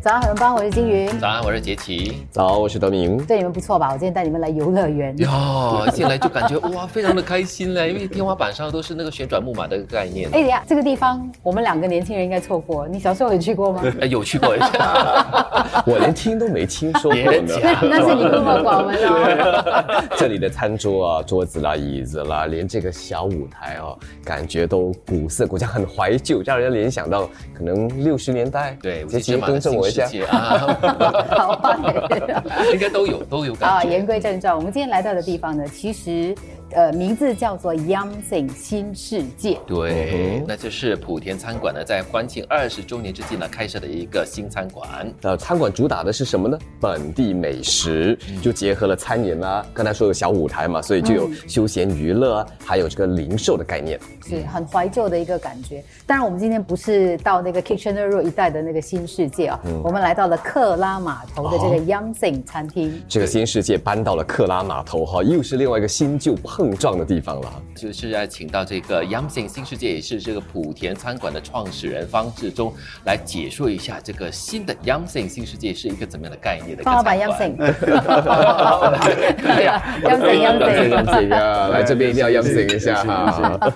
早上好，帮我是金云。早安，我是杰奇。早，我是德明。对你们不错吧？我今天带你们来游乐园。哟，进来就感觉哇，非常的开心嘞，因为天花板上都是那个旋转木马的概念。哎呀，这个地方我们两个年轻人应该错过。你小时候有去过吗？哎，有去过。我连听都没听说过呢。那是你孤陋寡闻了。这里的餐桌啊、桌子啦、椅子啦，连这个小舞台哦，感觉都古色古香，很怀旧，让人联想到可能六十年代。对，杰奇更正我一下。好啊，应该都有，都有感觉。啊，言归正传，我们今天来到的地方呢，其实。呃，名字叫做 Yamsing 新世界。对，那就是莆田餐馆呢，在欢庆二十周年之际呢，开设的一个新餐馆。呃，餐馆主打的是什么呢？本地美食，就结合了餐饮啦，刚才说有小舞台嘛，所以就有休闲娱乐啊，还有这个零售的概念，是很怀旧的一个感觉。当然，我们今天不是到那个 Kitchener Road 一带的那个新世界啊，我们来到了克拉码头的这个 Yamsing 餐厅。这个新世界搬到了克拉码头哈，又是另外一个新旧。碰撞的地方了，就是要请到这个 Yamsing 新世界，也是这个莆田餐馆的创始人方志忠来解说一下这个新的 Yamsing 新世界是一个怎么样的概念的。方老板 Yamsing，对呀，Yamsing Yamsing 啊，来这边一定要 Yamsing 一下哈。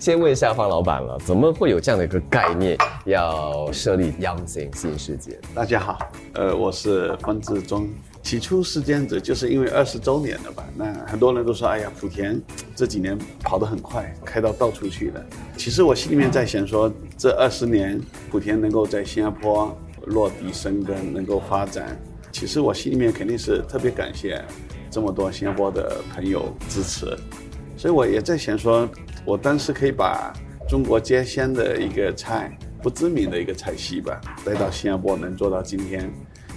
先问一下方老板了，怎么会有这样的一个概念，要设立 Yamsing 新世界？大家好，呃，我是方志忠。起初是这样子，就是因为二十周年了吧？那很多人都说：“哎呀，莆田这几年跑得很快，开到到处去了。”其实我心里面在想说，这二十年莆田能够在新加坡落地生根，能够发展，其实我心里面肯定是特别感谢这么多新加坡的朋友支持。所以我也在想说，我当时可以把中国街鲜的一个菜，不知名的一个菜系吧，带到新加坡，能做到今天。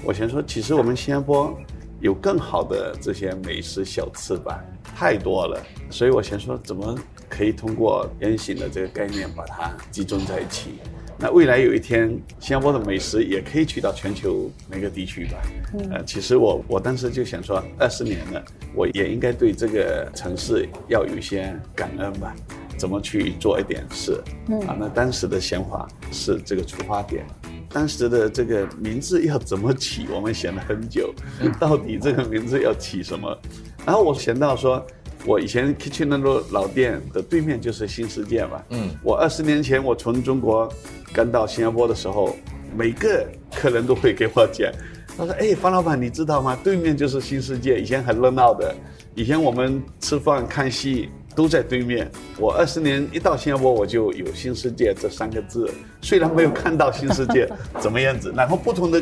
我先说，其实我们新加坡有更好的这些美食小吃吧，太多了。所以我先说，怎么可以通过原型的这个概念把它集中在一起？那未来有一天，新加坡的美食也可以去到全球每个地区吧？呃，其实我我当时就想说，二十年了，我也应该对这个城市要有一些感恩吧？怎么去做一点事？嗯啊，那当时的想法是这个出发点。当时的这个名字要怎么起？我们想了很久，到底这个名字要起什么？然后我想到说，我以前 Kitchen 那个老店的对面就是新世界嘛。嗯，我二十年前我从中国刚到新加坡的时候，每个客人都会给我讲，他说：“哎，方老板，你知道吗？对面就是新世界，以前很热闹的，以前我们吃饭看戏。”都在对面。我二十年一到新加坡，我就有新世界这三个字。虽然没有看到新世界 怎么样子，然后不同的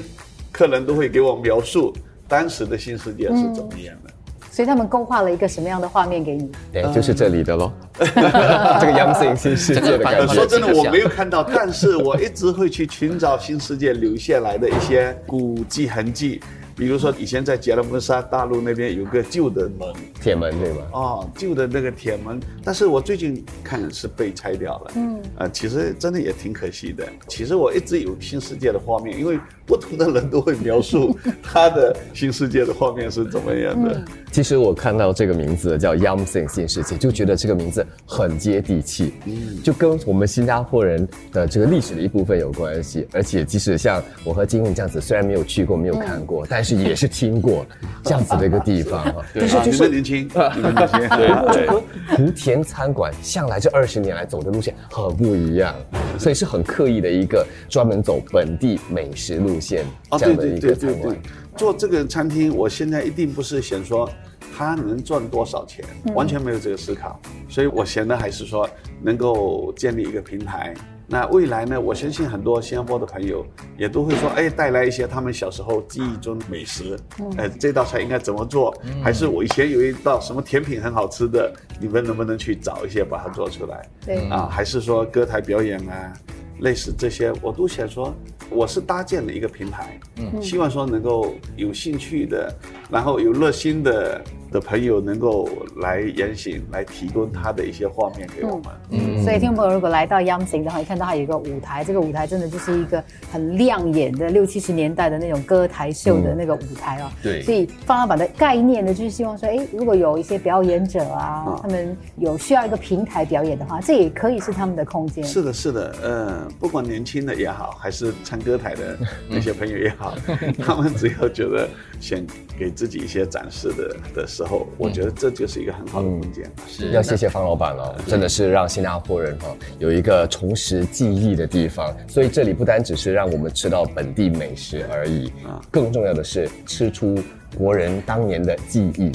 客人都会给我描述当时的新世界是怎么样的。所以他们勾画了一个什么样的画面给你？对，就是这里的喽。这个阳性新世界的感觉。说真的，我没有看到，但是我一直会去寻找新世界留下来的一些古迹痕迹。比如说，以前在吉隆坡沙大陆那边有个旧的门，铁门对吧？哦，旧的那个铁门，但是我最近看是被拆掉了。嗯，啊，其实真的也挺可惜的。其实我一直有新世界的画面，因为不同的人都会描述他的新世界的画面是怎么样的。其实我看到这个名字叫 Yamsing 新世界，就觉得这个名字很接地气，嗯，就跟我们新加坡人的这个历史的一部分有关系。而且即使像我和金文这样子，虽然没有去过，没有看过，但是。也是听过这样子的一个地方 哈，但是就是年轻，年轻，对，和莆田餐馆向来这二十年来走的路线很不一样，所以是很刻意的一个专门走本地美食路线这样的一个餐馆。做这个餐厅，我现在一定不是想说他能赚多少钱，完全没有这个思考，所以我想的还是说能够建立一个平台。那未来呢？我相信很多新加坡的朋友也都会说，哎，带来一些他们小时候记忆中的美食。哎，这道菜应该怎么做？还是我以前有一道什么甜品很好吃的，你们能不能去找一些把它做出来？对啊，还是说歌台表演啊，类似这些，我都想说，我是搭建了一个平台，嗯，希望说能够有兴趣的，然后有热心的的朋友能够来言行，来提供他的一些画面给我们。嗯，所以听众朋友如果来到央行的话，你看到它有一个舞台，这个舞台真的就是一个很亮眼的六七十年代的那种歌台秀的那个舞台哦。对所以方老板的概念呢，就是希望说，哎，如果有一些表演者啊，他们有需要一个平台表演的话，这也可以是他们的空间。是的，是的，呃，不管年轻的也好，还是唱歌台的那些朋友也好，他们只要觉得想给自己一些展示的的时候，我觉得这就是一个很好的空间。是要谢谢方老板了，真的是让新加坡人哈有一个重拾记忆的地方。所以这里不单只是让我们吃到本地美食而已，啊更重要的是吃出国人当年的记忆。